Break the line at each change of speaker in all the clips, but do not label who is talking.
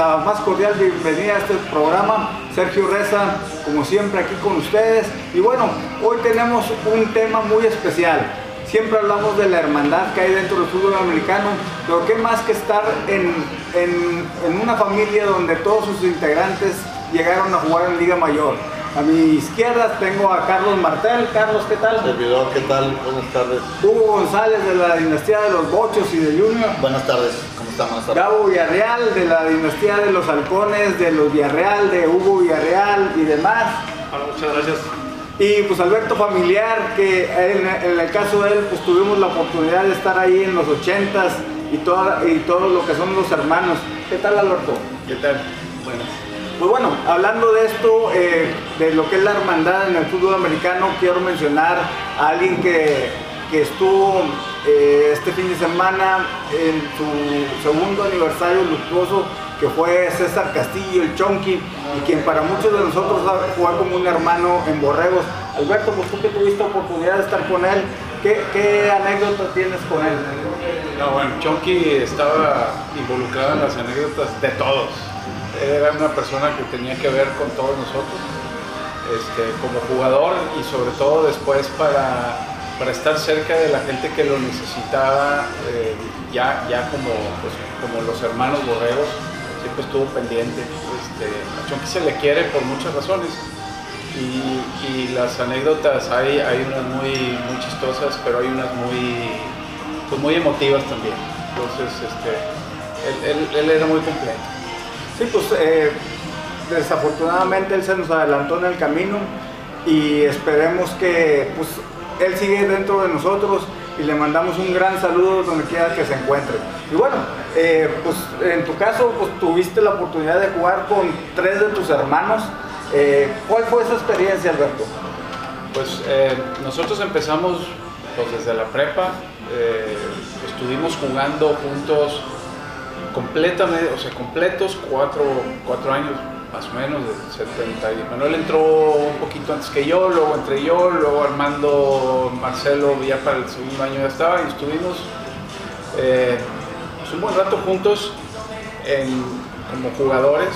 la más cordial bienvenida a este programa. Sergio Reza, como siempre, aquí con ustedes. Y bueno, hoy tenemos un tema muy especial. Siempre hablamos de la hermandad que hay dentro del fútbol americano, pero qué más que estar en, en una familia donde todos sus integrantes llegaron a jugar en Liga Mayor. A mi izquierda tengo a Carlos Martel. Carlos, ¿qué tal?
Servidor, ¿qué tal? Buenas tardes.
Hugo González de la dinastía de los Bochos y de Junior.
Buenas tardes,
Gabo Villarreal de la dinastía de los Halcones, de los Villarreal, de Hugo Villarreal y demás.
Hola, muchas gracias.
Y pues Alberto Familiar, que en, el caso de él, pues tuvimos la oportunidad de estar ahí en los ochentas y, toda, y todo lo que son los hermanos. ¿Qué tal Alberto?
¿Qué tal? Buenas.
Pues bueno, hablando de esto, eh, de lo que es la hermandad en el fútbol americano, quiero mencionar a alguien que, estuvo eh, este fin de semana en su segundo aniversario luctuoso, que fue César Castillo, el Chonky, y quien para muchos de nosotros fue como un hermano en Borregos. Alberto, pues tú que tuviste oportunidad de estar con él, ¿qué, qué anécdota tienes con él?
No, bueno, Chonky estaba involucrado en las anécdotas de todos era una persona que tenía que ver con todos nosotros, este, como jugador y sobre todo después para, para, estar cerca de la gente que lo necesitaba, eh, ya, ya como, pues, como los hermanos borreros, siempre estuvo pendiente. Este, Chonky se le quiere por muchas razones. Y, las anécdotas hay, hay unas muy, muy chistosas, pero hay unas muy, pues muy emotivas también. Entonces, este, él, él era muy completo.
Sí, pues eh, desafortunadamente él se nos adelantó en el camino y esperemos que pues, él sigue dentro de nosotros y le mandamos un gran saludo donde quiera que se encuentre. Y bueno, eh, pues en tu caso pues, tuviste la oportunidad de jugar con tres de tus hermanos. Eh, ¿Cuál fue esa experiencia, Alberto?
Pues nosotros empezamos pues, desde la prepa, estuvimos jugando juntos completamente, o sea, completos, cuatro, cuatro años más o menos, de 70. Y Manuel entró un poquito antes que yo, luego entré yo, luego Armando, Marcelo, ya para el segundo año ya estaba y estuvimos eh, pues, un buen rato juntos como jugadores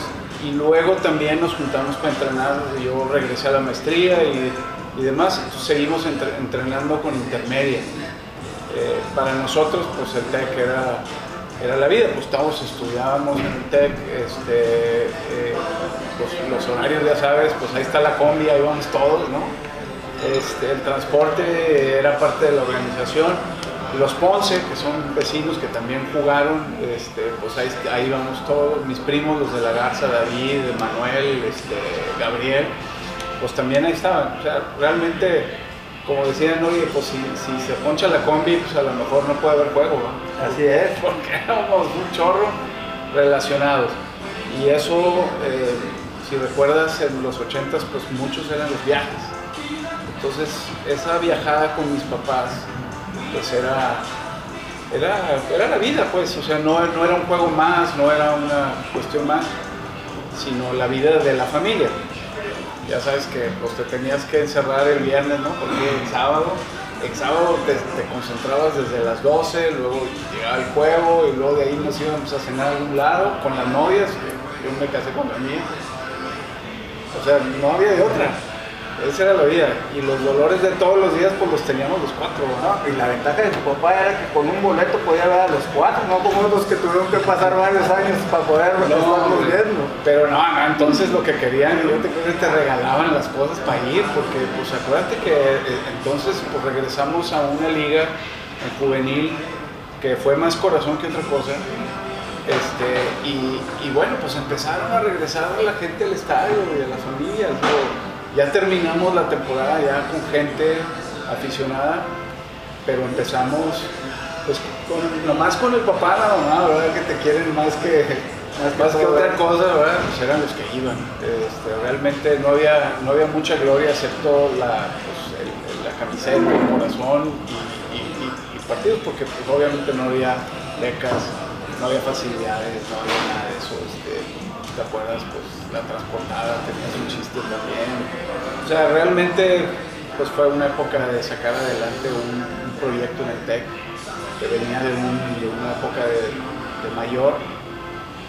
y luego también nos juntamos para entrenar. Yo regresé a la maestría y, y demás, seguimos entrenando con intermedia. Eh, para nosotros, pues el TEC era era la vida, pues todos estudiábamos en el TEC, este, eh, pues, los horarios ya sabes, pues ahí está la combi, ahí vamos todos, ¿no? Este, el transporte era parte de la organización, los Ponce, que son vecinos que también jugaron, este, pues ahí, ahí vamos todos, mis primos, los de la Garza, David, Manuel, este, Gabriel, pues también ahí estaban, o sea, realmente como decían, oye, pues si, si, se poncha la combi, pues a lo mejor no puede haber juego, ¿no?
Así es.
Porque éramos un chorro relacionados. Y eso, eh, si recuerdas, en los 80 pues muchos eran los viajes. Entonces, esa viajada con mis papás, pues era, era, era la vida, pues. O sea, no, no era un juego más, no era una cuestión más, sino la vida de la familia ya sabes que pues te tenías que encerrar el viernes, ¿no? Porque el sábado, el sábado te, concentrabas desde las 12, luego llegaba el juego y luego de ahí nos íbamos a cenar a algún lado con las novias, yo me casé con la mía. O sea, no había de otra. Esa era la vida. Y los dolores de todos los días, pues los teníamos los cuatro.
¿no? Y la ventaja de su papá era que con un boleto podía ver a los cuatro, no como otros que tuvieron que pasar varios años para poder no, viendo.
Pero no, no, entonces lo que querían, yo te que te regalaban las cosas para ir, porque pues acuérdate que eh, entonces pues regresamos a una liga en juvenil que fue más corazón que otra cosa. Este, y, y, bueno, pues empezaron a regresar a la gente al estadio y a las familias. Ya terminamos la temporada ya con gente aficionada, pero empezamos pues con, nomás con el papá, la mamá, ¿verdad? Que te quieren más que, más, que otra cosa, ¿verdad? Pues eran los que iban. Este, realmente no había, no había mucha gloria excepto la, pues, la camiseta, el corazón y, partidos, porque pues, obviamente no había becas, no había facilidades, no había nada de eso. Este, ¿te acuerdas? Pues la transportada, tenías un chiste también. O sea, realmente pues fue una época de sacar adelante un, proyecto en el TEC que venía de, una época de, de mayor,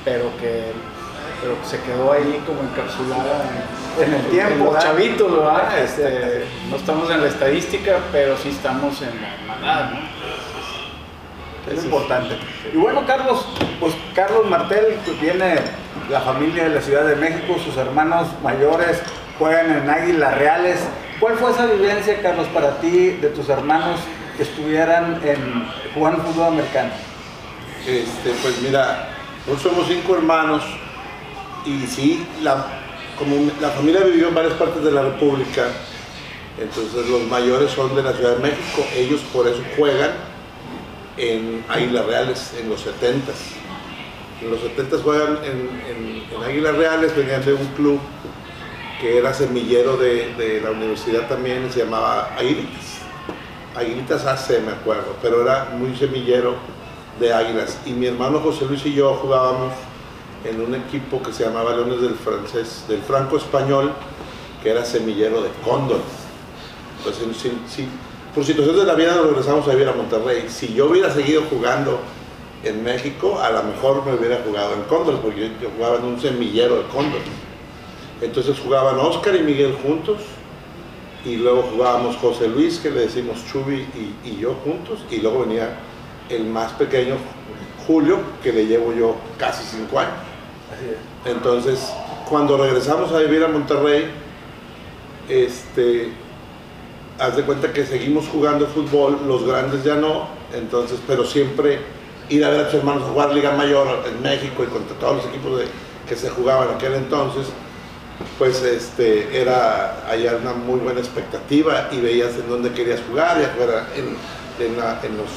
pero que, pero se quedó ahí como encapsulada en,
En el tiempo,
en chavitos, ¿verdad? Este, no estamos en la estadística, pero sí estamos en la hermandad, ¿no?
Es importante. Y bueno, Carlos, pues Carlos Martel, pues viene la familia de la Ciudad de México, sus hermanos mayores juegan en Águilas Reales. ¿Cuál fue esa vivencia, Carlos, para ti, de tus hermanos que estuvieran en, jugando fútbol americano?
Este, pues mira, nosotros somos cinco hermanos y sí, la, como la familia vivió en varias partes de la República, entonces los mayores son de la Ciudad de México, ellos por eso juegan en Águilas Reales en los 70 En los 70 juegan en, en- en Águilas Reales, venían de un club que era semillero de, de la universidad también, se llamaba Aguilitas. Aguilitas AC me acuerdo, pero era muy semillero de águilas. Y mi hermano José Luis y yo jugábamos en un equipo que se llamaba Leones del Francés, del Franco Español, que era semillero de cóndores. Pues por situaciones de la vida nos regresamos a vivir a Monterrey. Si yo hubiera seguido jugando en México, a lo mejor me hubiera jugado en cóndores, porque yo, yo jugaba en un semillero de cóndores. Entonces jugaban Oscar y Miguel juntos, y luego jugábamos José Luis, que le decimos Chubi, y, y yo juntos, y luego venía el más pequeño, Julio, que le llevo yo casi cinco años. Entonces, cuando regresamos a vivir a Monterrey, este, haz de cuenta que seguimos jugando fútbol, los grandes ya no, entonces, pero siempre ir a ver a tus hermanos jugar Liga Mayor en México y contra todos los equipos de- que se jugaban en aquel entonces, pues este, era allá una muy buena expectativa y veías en dónde querías jugar, ya fuera en, los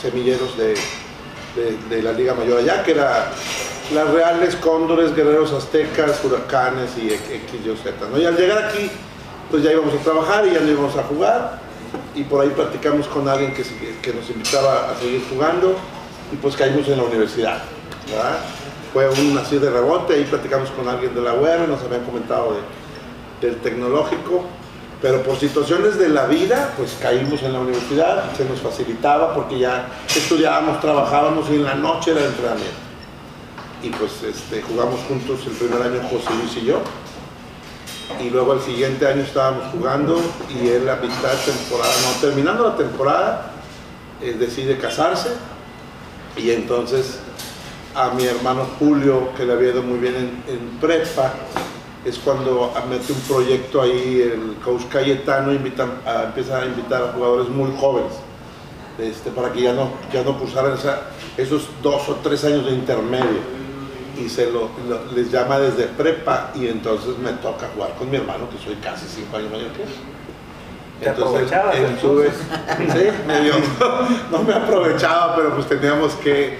semilleros de, la Liga Mayor allá, que era las Reales, Cóndores, Guerreros Aztecas, Huracanes y X, Y, al llegar aquí, pues ya íbamos a trabajar y ya no íbamos a jugar, y por ahí platicamos con alguien que, que nos invitaba a seguir jugando, y pues caímos en la universidad. ¿verdad? Fue un así de rebote, ahí platicamos con alguien de la UR, nos habían comentado de- del tecnológico, pero por situaciones de la vida, pues caímos en la universidad, se nos facilitaba porque ya estudiábamos, trabajábamos y en la noche era entrenamiento. Y pues este, jugamos juntos el primer año José Luis y yo, y luego el siguiente año estábamos jugando y él a mitad de temporada, no, terminando la temporada, eh, decide casarse y entonces a mi hermano Julio, que le había ido muy bien en, en prepa, es cuando mete un proyecto ahí, el coach Cayetano invita, a- empieza a invitar a jugadores muy jóvenes, este, para que ya no, ya no cursaran esa- esos dos o tres años de intermedio. Y se lo, lo- les llama desde prepa y entonces me toca jugar con mi hermano, que soy casi cinco años mayor que él.
¿Te aprovechabas,
sí, medio, no me aprovechaba, pero pues teníamos que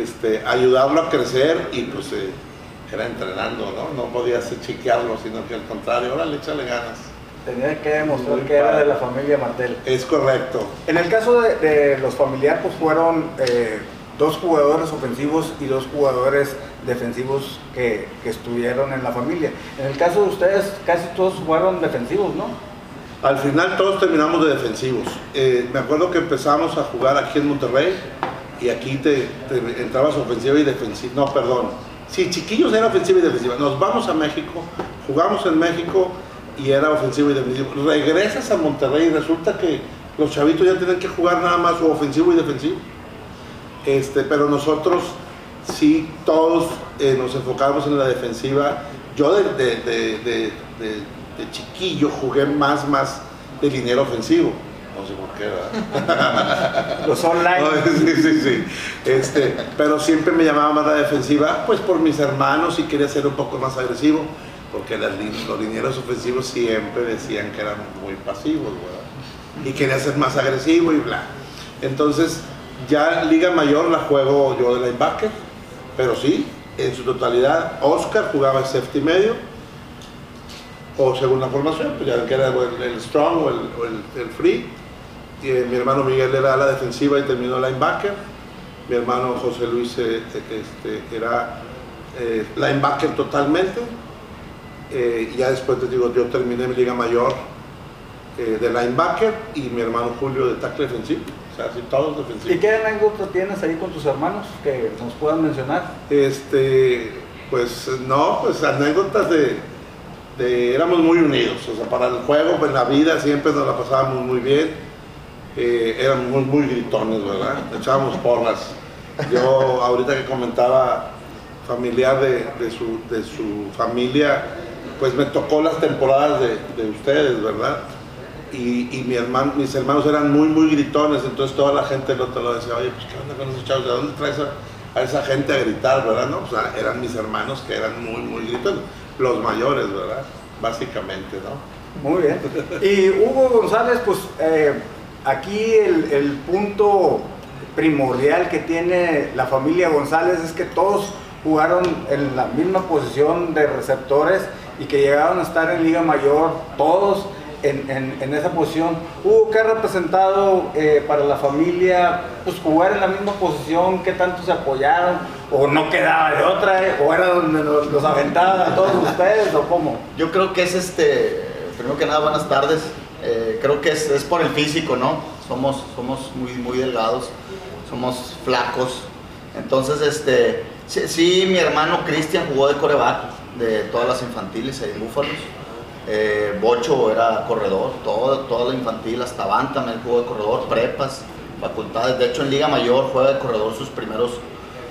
este, ayudarlo a crecer y pues eh, era entrenando, ¿no? No podías chiquearlo, sino que al contrario, órale, échale ganas.
Tenía que demostrar que era de la familia Martel.
Es correcto.
En el caso de, de los familiares, pues fueron eh, dos jugadores ofensivos y dos jugadores defensivos que, que estuvieron en la familia. En el caso de ustedes, casi todos fueron defensivos, ¿no?
Al final todos terminamos de defensivos. Eh, me acuerdo que empezamos a jugar aquí en Monterrey y aquí te, entrabas ofensiva y defensiva. No, perdón. Sí, chiquillos era ofensiva y defensiva. Nos vamos a México, jugamos en México y era ofensivo y defensivo. Regresas a Monterrey y resulta que los chavitos ya tienen que jugar nada más ofensivo y defensivo. Este, pero nosotros sí, todos eh, nos enfocábamos en la defensiva. Yo de- de- de- de chiquillo jugué más, más de liniero ofensivo. No sé por qué, ¿verdad?
Los online.
Sí, sí, sí. Este, pero siempre me llamaba más la defensiva, pues por mis hermanos y quería ser un poco más agresivo, porque las los linieros ofensivos siempre decían que eran muy pasivos, ¿verdad? Y quería ser más agresivo y bla. Entonces, ya Liga Mayor la juego yo de linebacker, pero sí, en su totalidad, Oscar jugaba el safety medio, o según la formación, pues ya que era el, el strong o el, o el- el free. Y, mi hermano Miguel era la defensiva y terminó linebacker. Mi hermano José Luis eh, eh, este, era eh, linebacker totalmente. Eh, y ya después te digo, yo terminé mi liga mayor eh, de linebacker y mi hermano Julio de tackle defensivo. O sea, así todos defensivos.
¿Y qué anécdota tienes ahí con tus hermanos que nos puedan mencionar?
Este, pues no, pues anécdotas de, de- éramos muy unidos, o sea, para el juego, en la vida siempre nos la pasábamos muy bien, Eh, éramos muy, gritones, ¿verdad? Echábamos porras. Yo ahorita que comentaba familiar de, su, de su familia, pues me tocó las temporadas de, de ustedes, ¿verdad? Y, y mis hermanos eran muy, muy gritones, entonces toda la gente no te lo decía, oye, pues qué onda con esos chavos, ¿de dónde traes a, esa gente a gritar, verdad? No, pues ah, eran mis hermanos que eran muy, muy gritones, los mayores, ¿verdad? Básicamente, ¿no?
Muy bien. Y Hugo González, pues eh, aquí el, punto primordial que tiene la familia González es que todos jugaron en la misma posición de receptores y que llegaron a estar en Liga Mayor, todos en, en- en esa posición. Hugo, ¿qué ha representado eh, para la familia pues, jugar en la misma posición? ¿Qué tanto se apoyaron? ¿O no quedaba de otra? eh? ¿O era donde los, los aventaban a todos ustedes? ¿O cómo?
Yo creo que es este, primero que nada, buenas tardes. Eh, creo que es, es por el físico, ¿no? Somos, somos muy, muy delgados, somos flacos. Entonces, este, sí, sí, mi hermano Cristian jugó de coreback de todas las infantiles en Búfalos. Eh, Bocho era corredor, todo, toda la infantil, hasta Van también jugó de corredor, prepas, facultades. De hecho, en Liga Mayor juega de corredor sus primeros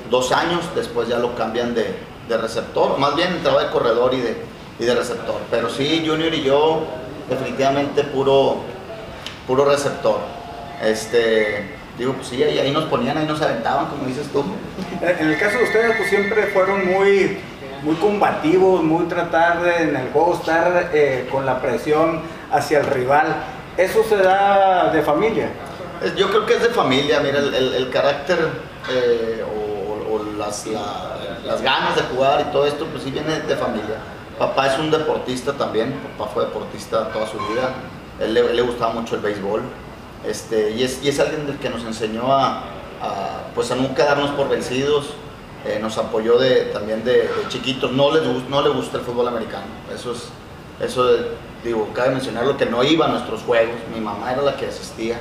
dos años, después ya lo cambian de, de receptor, más bien entraba de corredor y de, y de receptor. Pero sí, Junior y yo, definitivamente puro, puro receptor. Este, digo, pues sí, ahí, ahí nos ponían, ahí nos aventaban, como dices tú.
En el caso de ustedes, pues siempre fueron muy, muy combativos, muy tratar de, en el juego estar eh, con la presión hacia el rival. ¿Eso se da de familia?
Yo creo que es de familia, mira, el, el- el carácter eh, o, o las, la- las ganas de jugar y todo esto, pues sí viene de familia. Papá es un deportista también, papá fue deportista toda su vida, él él le gustaba mucho el béisbol, este, y, es, alguien que nos enseñó a, pues a nunca darnos por vencidos, eh, nos apoyó de, también de, de chiquitos, no le, no le gusta el fútbol americano, eso es, eso eh, digo, cabe mencionar lo que no iba a nuestros juegos, mi mamá era la que asistía,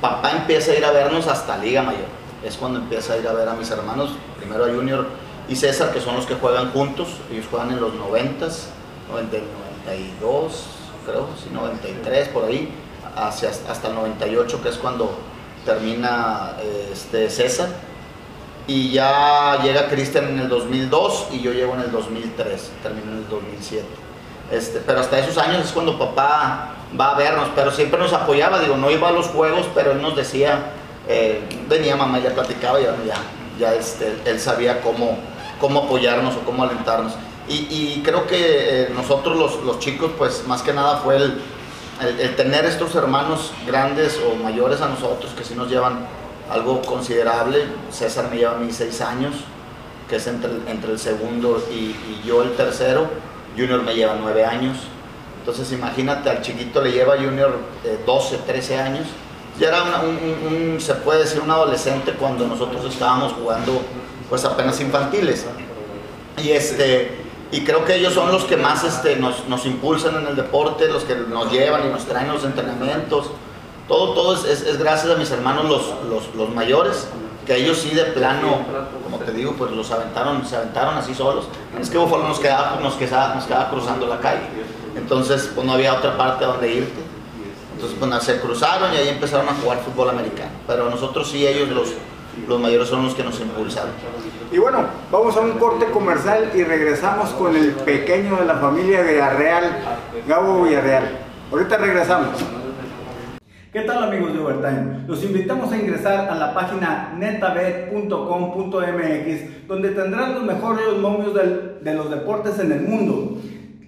papá empieza a ir a vernos hasta Liga Mayor, es cuando empieza a ir a ver a mis hermanos, primero a Junior y César, que son los que juegan juntos, ellos juegan en los 90s, 90, 92, creo, sí, 93, por ahí, hacia, hasta el 98, que es cuando termina este, César. Y ya llega Cristian en el 2002 y yo llego en el 2003, termino en el 2007. Este, pero hasta esos años es cuando papá va a vernos, pero siempre nos apoyaba, digo, no iba a los juegos, pero él nos decía, eh, venía mamá ya platicaba ya, ya, ya, este, él sabía cómo, cómo apoyarnos o cómo alentarnos. Y, y creo que eh, nosotros los, los chicos, pues más que nada fue el, el, el tener estos hermanos grandes o mayores a nosotros que sí nos llevan algo considerable. César me lleva a mí seis años, que es entre, entre el segundo y, y yo el tercero. Junior me lleva nueve años. Entonces imagínate, al chiquito le lleva Junior eh, 12, 13 años. Ya era una- un, un- un- se puede decir, un adolescente cuando nosotros estábamos jugando pues apenas infantiles. Y, este, y creo que ellos son los que más este, nos, nos impulsan en el deporte, los que nos llevan y nos traen los entrenamientos. Todo, todo es, es- es gracias a mis hermanos los, los, los mayores, que ellos sí de plano, como te digo, pues los aventaron, se aventaron así solos. Es que Búfalo nos quedaba, nos quedaba, nos quedaba cruzando la calle. Entonces, pues no había otra parte donde irte. Entonces, pues se cruzaron y ahí empezaron a jugar fútbol americano. Pero nosotros sí, ellos los, los mayores son los que nos impulsaron.
Y bueno, vamos a un corte comercial y regresamos con el pequeño de la familia Villarreal, Gabo Villarreal. Ahorita regresamos. ¿Qué tal amigos de Overtime? Los invitamos a ingresar a la página netabet.com.mx donde tendrán los mejores momios del- de los deportes en el mundo.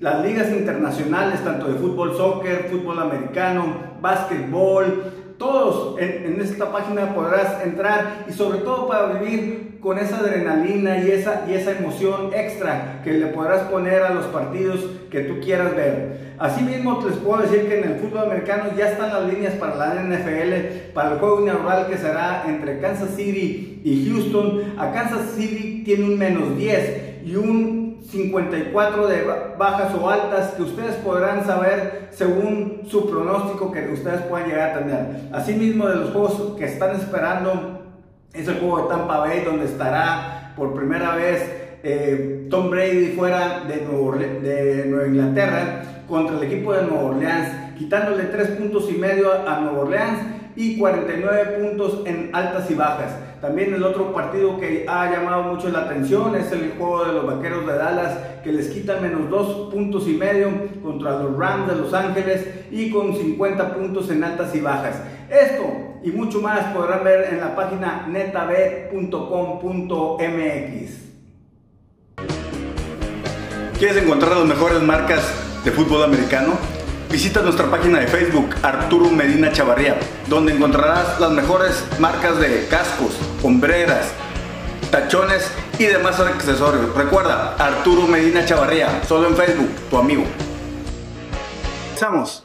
Las ligas internacionales, tanto de fútbol, soccer, fútbol americano, básquetbol, todos en, esta página podrás entrar y sobre todo para vivir con esa adrenalina y esa, y esa emoción extra que le podrás poner a los partidos que tú quieras ver. Asimismo, les puedo decir que en el fútbol americano ya están las líneas para la NFL, para el juego inaugural que será entre Kansas City y Houston. A Kansas City tiene un menos 10 y un 54 de bajas o altas que ustedes podrán saber según su pronóstico que ustedes puedan llegar a tener. Asimismo, de los juegos que están esperando es el juego de Tampa Bay, donde estará por primera vez eh, Tom Brady fuera de, de Nueva Inglaterra contra el equipo de Nueva Orleans, quitándole 3 puntos y medio a Nueva Orleans y 49 puntos en altas y bajas. También el otro partido que ha llamado mucho la atención es el juego de los Vaqueros de Dallas que les quitan menos 2 puntos y medio contra los Rams de Los Ángeles y con 50 puntos en altas y bajas. Esto y mucho más podrán ver en la página netab.com.mx.
¿Quieres encontrar las mejores marcas de fútbol americano? Visita nuestra página de Facebook Arturo Medina Chavarría, donde encontrarás las mejores marcas de cascos, hombreras, tachones y demás accesorios. Recuerda, Arturo Medina Chavarría, solo en Facebook, tu amigo.
Empezamos.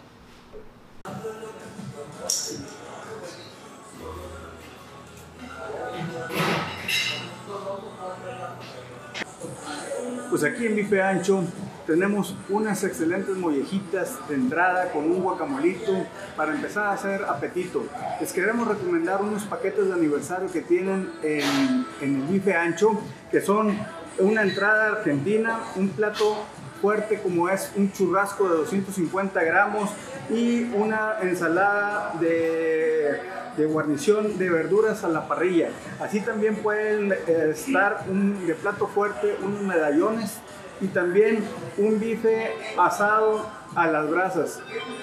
Pues aquí en Bife Ancho tenemos unas excelentes mollejitas de entrada con un guacamolito para empezar a hacer apetito. Les queremos recomendar unos paquetes de aniversario que tienen en, el bife ancho, que son una entrada argentina, un plato fuerte como es un churrasco de 250 gramos y una ensalada de, de, guarnición de verduras a la parrilla. Así también pueden eh, estar un, de plato fuerte unos medallones y también un bife asado a las brasas,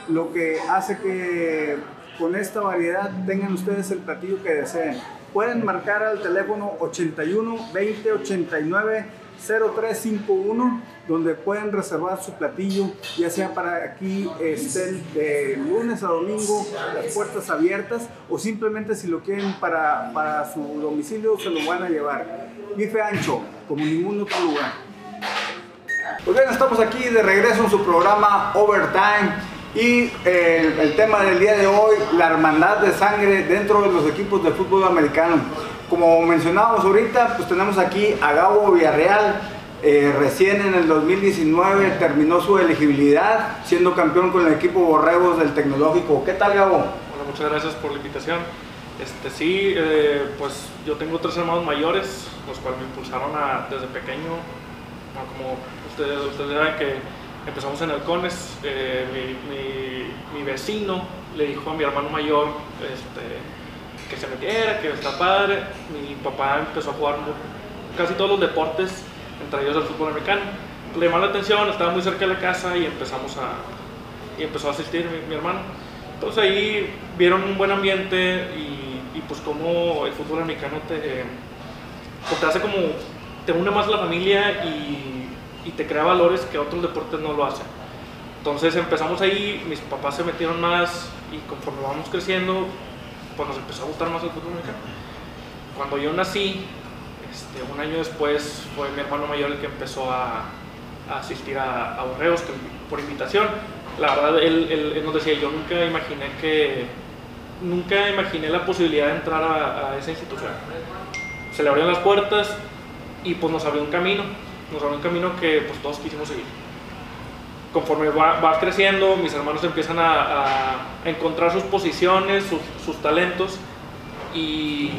lo que hace que con esta variedad tengan ustedes el platillo que deseen. Pueden marcar al teléfono 81 20 89 0351 donde pueden reservar su platillo ya sea para aquí estén de lunes a domingo las puertas abiertas o simplemente si lo quieren para, para su domicilio se lo van a llevar bife ancho como ningún otro lugar pues bien, estamos aquí de regreso en su programa Overtime y eh, el tema del día de hoy, la hermandad de sangre dentro de los equipos de fútbol americano. Como mencionábamos ahorita, pues tenemos aquí a Gabo Villarreal, eh, recién en el 2019 terminó su elegibilidad siendo campeón con el equipo Borregos del Tecnológico. ¿Qué tal Gabo?
Hola, muchas gracias por la invitación. Este, sí, eh, pues yo tengo tres hermanos mayores, los cuales me impulsaron a, desde pequeño, como ustedes, saben que empezamos en Halcones, eh, mi, mi, vecino le dijo a mi hermano mayor este, que se metiera, que está padre. Mi papá empezó a jugar casi todos los deportes, entre ellos el fútbol americano. Le llamó la atención, estaba muy cerca de la casa y empezamos a, y empezó a asistir mi, hermano. Entonces ahí vieron un buen ambiente y, y pues como el fútbol americano te, te hace como, te une más a la familia y y te crea valores que otros deportes no lo hacen. Entonces empezamos ahí, mis papás se metieron más y conforme vamos creciendo, pues nos empezó a gustar más el fútbol americano. Cuando yo nací, este, un año después fue mi hermano mayor el que empezó a, asistir a, a Borreos por invitación. La verdad, él, él, nos decía, yo nunca imaginé que, nunca imaginé la posibilidad de entrar a, a esa institución. Se le abrieron las puertas y pues nos abrió un camino nos abrió un camino que pues todos quisimos seguir. Conforme va, creciendo, mis hermanos empiezan a, encontrar sus posiciones, sus, talentos y,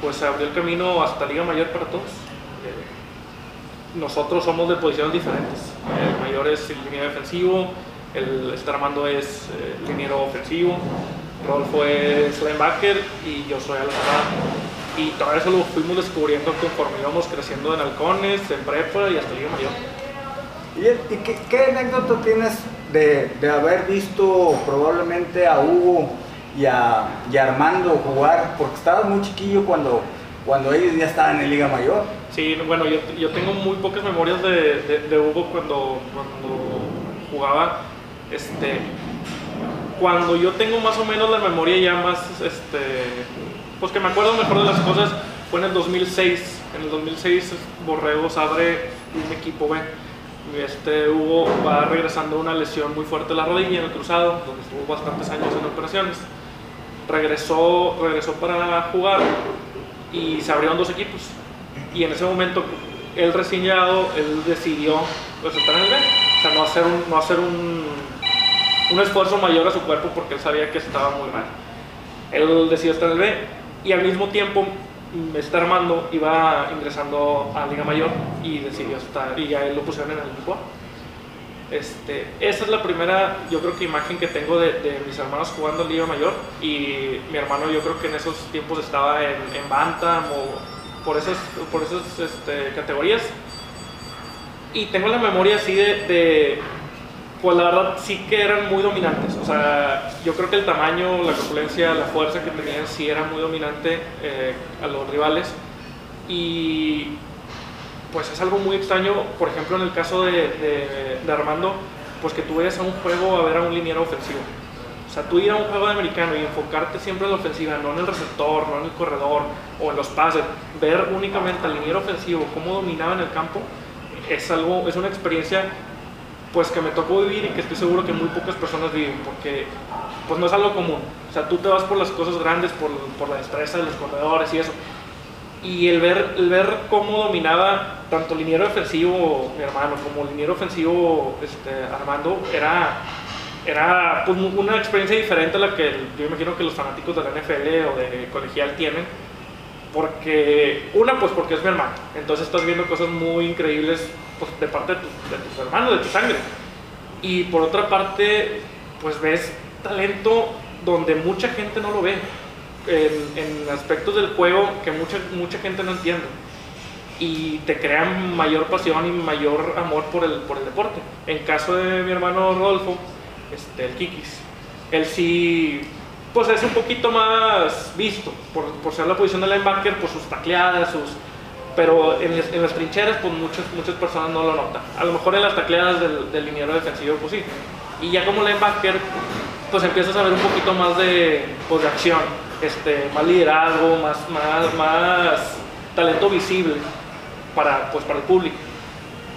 pues se abrió el camino hasta Liga Mayor para todos. nosotros somos de posiciones diferentes. El mayor es el liniero defensivo, el estar armando es eh, liniero ofensivo, Rodolfo es linebacker y yo soy a la y todo eso lo fuimos descubriendo conforme íbamos creciendo en halcones, en prepa y hasta Liga Mayor.
¿Y, qué, qué, anécdota tienes de, de, haber visto probablemente a Hugo y a, y Armando jugar? Porque estabas muy chiquillo cuando, cuando ellos ya estaban en Liga Mayor.
Sí, bueno, yo, yo tengo muy pocas memorias de, de, de Hugo cuando, cuando jugaba. Este, cuando yo tengo más o menos la memoria ya más este, pues que me acuerdo mejor de las cosas fue en el 2006. En el 2006 Borregos abre un equipo B. Este Hugo va regresando una lesión muy fuerte en la rodilla en el cruzado, donde estuvo bastantes años en operaciones. Regresó, regresó para jugar y se abrieron dos equipos. Y en ese momento él recién llegado, él decidió pues, estar en el B. O sea, no hacer un, no hacer un, un esfuerzo mayor a su cuerpo porque él sabía que estaba muy mal. Él decidió estar en el B y al mismo tiempo mm, este Armando iba ingresando a Liga Mayor y decidió estar, y ya él lo pusieron en el equipo. Este, esa es la primera, yo creo que imagen que tengo de, de mis hermanos jugando Liga Mayor y mi hermano yo creo que en esos tiempos estaba en, en Bantam o por esas, por esas este, categorías y tengo la memoria así de, de, pues la verdad sí que eran muy dominantes, o sea, yo creo que el tamaño, la corpulencia, la fuerza que tenían sí era muy dominante eh, a los rivales y pues es algo muy extraño, por ejemplo en el caso de, de, de Armando, pues que tú vayas a un juego a ver a un liniero ofensivo. O sea, tú ir a un juego de americano y enfocarte siempre en la ofensiva, no en el receptor, no en el corredor o en los pases, ver únicamente al liniero ofensivo, cómo dominaba en el campo, es algo, es una experiencia pues que me tocó vivir y que estoy seguro que muy pocas personas viven, porque pues no es algo común. O sea, tú te vas por las cosas grandes, por, por la destreza de los corredores y eso. Y el ver, el ver cómo dominaba tanto liniero defensivo, mi hermano, como liniero ofensivo, este, Armando, era, era pues, una experiencia diferente a la que yo imagino que los fanáticos de la NFL o de colegial tienen. Porque, una, pues porque es mi hermano. Entonces estás viendo cosas muy increíbles pues, de parte de, tu, de tus hermanos, de tu sangre. Y por otra parte, pues ves talento donde mucha gente no lo ve. En, en, aspectos del juego que mucha, mucha gente no entiende y te crean mayor pasión y mayor amor por el, por el deporte. En caso de mi hermano Rodolfo, este, el Kikis, él sí pues es un poquito más visto por, por ser la posición de linebacker, por sus tacleadas, sus, pero en, en, las trincheras pues muchas, muchas personas no lo notan. A lo mejor en las tacleadas del, del liniero defensivo pues sí. Y ya como linebacker pues empiezas a ver un poquito más de, pues, de acción, este, más liderazgo, más, más, más talento visible para, pues, para el público.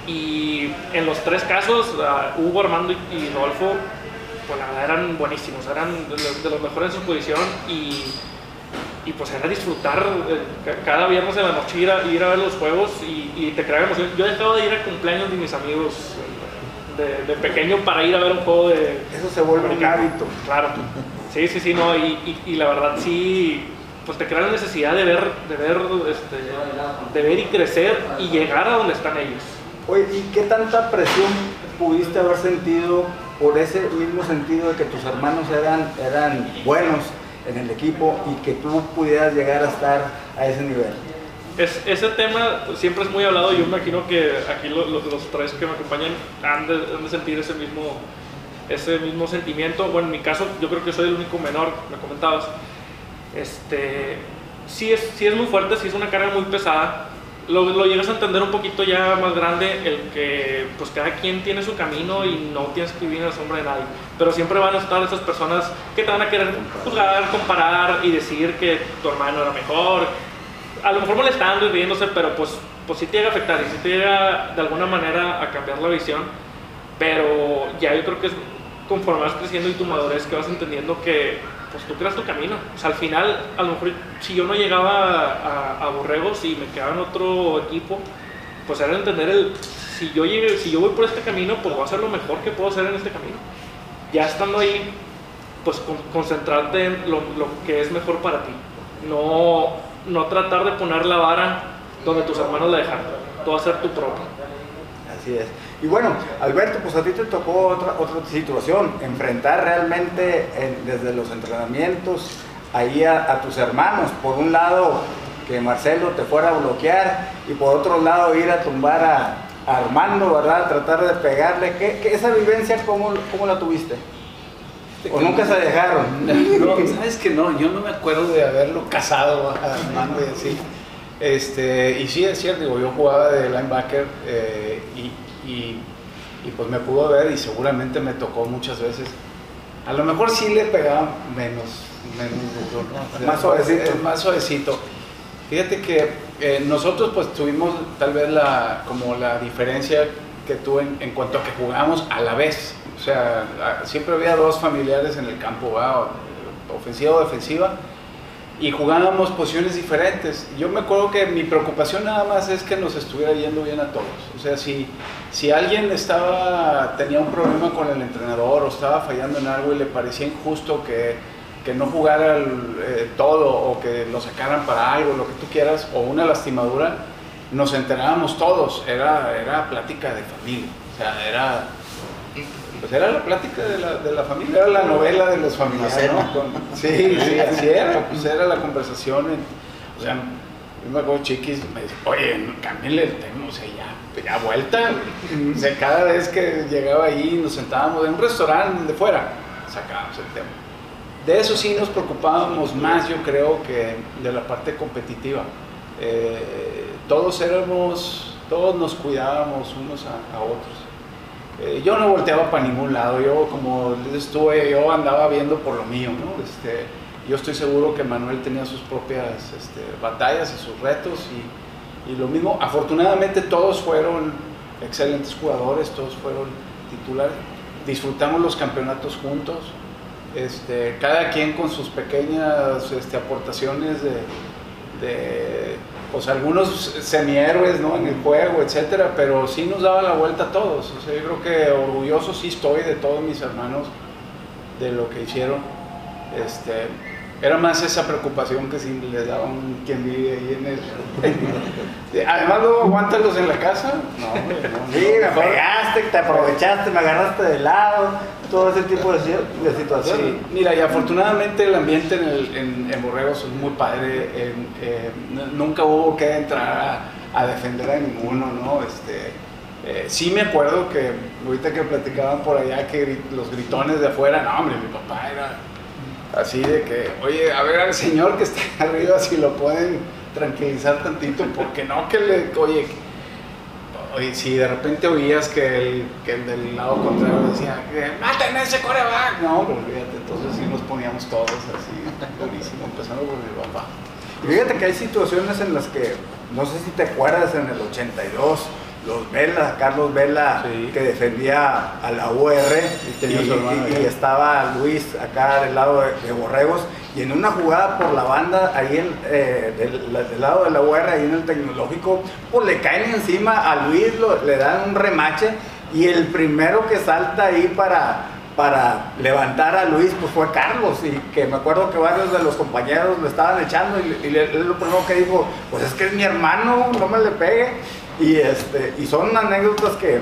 Y en los tres casos, uh, Hugo, Armando y, y Rodolfo, pues la verdad eran buenísimos, eran de los, mejores en su posición y, y, pues era disfrutar eh, cada viernes de la noche ir a, ir a ver los juegos y, y te crea emoción. Yo dejaba de ir a cumpleaños de mis amigos de, de, pequeño para ir a ver un juego de...
Eso se vuelve un hábito.
Claro. Sí, sí, sí, no, y, y, y, la verdad sí, pues te crea la necesidad de ver, de ver, este, de ver y crecer y llegar a donde están ellos.
Oye, ¿y qué tanta presión pudiste haber sentido por ese mismo sentido de que tus hermanos eran, eran buenos en el equipo y que tú pudieras llegar a estar a ese nivel?
Es, ese tema siempre es muy hablado y yo me imagino que aquí lo, lo, los tres que me acompañan han de, han de, sentir ese mismo, ese mismo sentimiento. Bueno, en mi caso yo creo que soy el único menor, me comentabas. Este, sí, es, sí es muy fuerte, sí es una carga muy pesada. Lo, lo, llegas a entender un poquito ya más grande, el que pues cada quien tiene su camino y no tienes que vivir en la sombra de nadie. Pero siempre van a estar esas personas que te van a querer juzgar, comparar y decir que tu hermano era mejor, a lo mejor molestando y riéndose, pero pues, pues sí te llega a afectar y sí te llega de alguna manera a cambiar la visión. Pero ya yo creo que es conforme vas creciendo y tu madurez que vas entendiendo que tú creas tu camino. O sea, al final, a lo mejor si yo no llegaba a, a, a Borregos y me quedaba en otro equipo, pues era entender el, si yo, llegué, si yo voy por este camino, pues voy a hacer lo mejor que puedo hacer en este camino. Ya estando ahí, pues con, concentrarte en lo, lo que es mejor para ti. No no tratar de poner la vara donde tus hermanos la dejaron, tú hacer tu propio.
Así es. Y bueno, Alberto, pues a ti te tocó otra, otra situación, enfrentar realmente en, desde los entrenamientos ahí a, a, tus hermanos. Por un lado, que Marcelo te fuera a bloquear y por otro lado ir a tumbar a, a Armando, ¿verdad? Tratar de pegarle. ¿Qué, qué esa vivencia cómo, cómo la tuviste? ¿O nunca se dejaron?
No, sabes que no, yo no me acuerdo de haberlo casado a Armando y así. Este, y sí, es cierto, digo, yo jugaba de linebacker eh, y, y, y, pues me pudo ver y seguramente me tocó muchas veces. A lo mejor sí le pegaba menos, menos duro, ¿no?
más suavecito.
Más suavecito. Fíjate que eh, nosotros pues tuvimos tal vez la, como la diferencia que tú en, en cuanto a que jugábamos a la vez. O sea, siempre había dos familiares en el campo, ¿va? ofensiva o defensiva. Y jugábamos posiciones diferentes. Yo me acuerdo que mi preocupación nada más es que nos estuviera yendo bien a todos. O sea, si, si alguien estaba, tenía un problema con el entrenador o estaba fallando en algo y le parecía injusto que, que no jugara eh, todo o que lo sacaran para algo, lo que tú quieras, o una lastimadura, nos enterábamos todos. Era, era plática de familia. O sea, era pues era la plática de la, de la familia, era la novela de los familiares, ¿no? Con- sí, sí, así era, pues era la conversación. en- o sea, yo me acuerdo chiquis, me dice, oye, cámbienle el tema, o sea, ya, ya vuelta. O sea, cada vez que llegaba ahí nos sentábamos en un restaurante de fuera, sacábamos el tema. De eso sí nos preocupábamos más, yo creo, que de la parte competitiva. Eh, todos éramos, todos nos cuidábamos unos a, a otros. Eh, yo no volteaba para ningún lado, yo como estuve, yo andaba viendo por lo mío, ¿no? Este, yo estoy seguro que Manuel tenía sus propias este, batallas y sus retos y, y lo mismo, afortunadamente todos fueron excelentes jugadores, todos fueron titulares, disfrutamos los campeonatos juntos, este, cada quien con sus pequeñas este, aportaciones de, pues algunos semihéroes ¿no? en el juego, etcétera, pero sí nos daba la vuelta a todos. O sea, yo creo que orgulloso sí estoy de todos mis hermanos, de lo que hicieron. Este, era más esa preocupación que si les daba un quien vive ahí en el... Además, luego aguántalos en la casa. No, hombre, no,
Sí, me
mejor-
pegaste, te aprovechaste, me agarraste de lado, todo ese tipo de, de situaciones.
Sí, mira, y afortunadamente el ambiente en, el, en, en Borregos es muy padre. en- eh, nunca hubo que entrar a, a defender a ninguno, ¿no? Este, eh, sí me acuerdo que ahorita que platicaban por allá que los gritones de afuera, no, hombre, mi papá era así de que, oye, a ver al señor que está arriba si lo pueden tranquilizar tantito, porque no que le, oye, Oye, si de repente oías que el, que el del lado contrario decía, maten a ese coreback. No, pues fíjate, entonces sí nos poníamos todos así, durísimo, empezando por mi papá.
Y fíjate que hay situaciones en las que, no sé si te acuerdas, en el 82, los Vela, Carlos Vela,
Sí.
que defendía a la UR,
Y
y, y- y estaba Luis acá del lado de, de Borregos, y en una jugada por la banda, ahí en, eh, del, la- del lado de la UR, ahí en el tecnológico, pues le caen encima a Luis, lo- le dan un remache, y el primero que salta ahí para para levantar a Luis, pues fue Carlos, y que me acuerdo que varios de los compañeros lo estaban echando, y, y él lo primero que dijo, pues es que es mi hermano, no me le pegue, y, este, y son anécdotas que,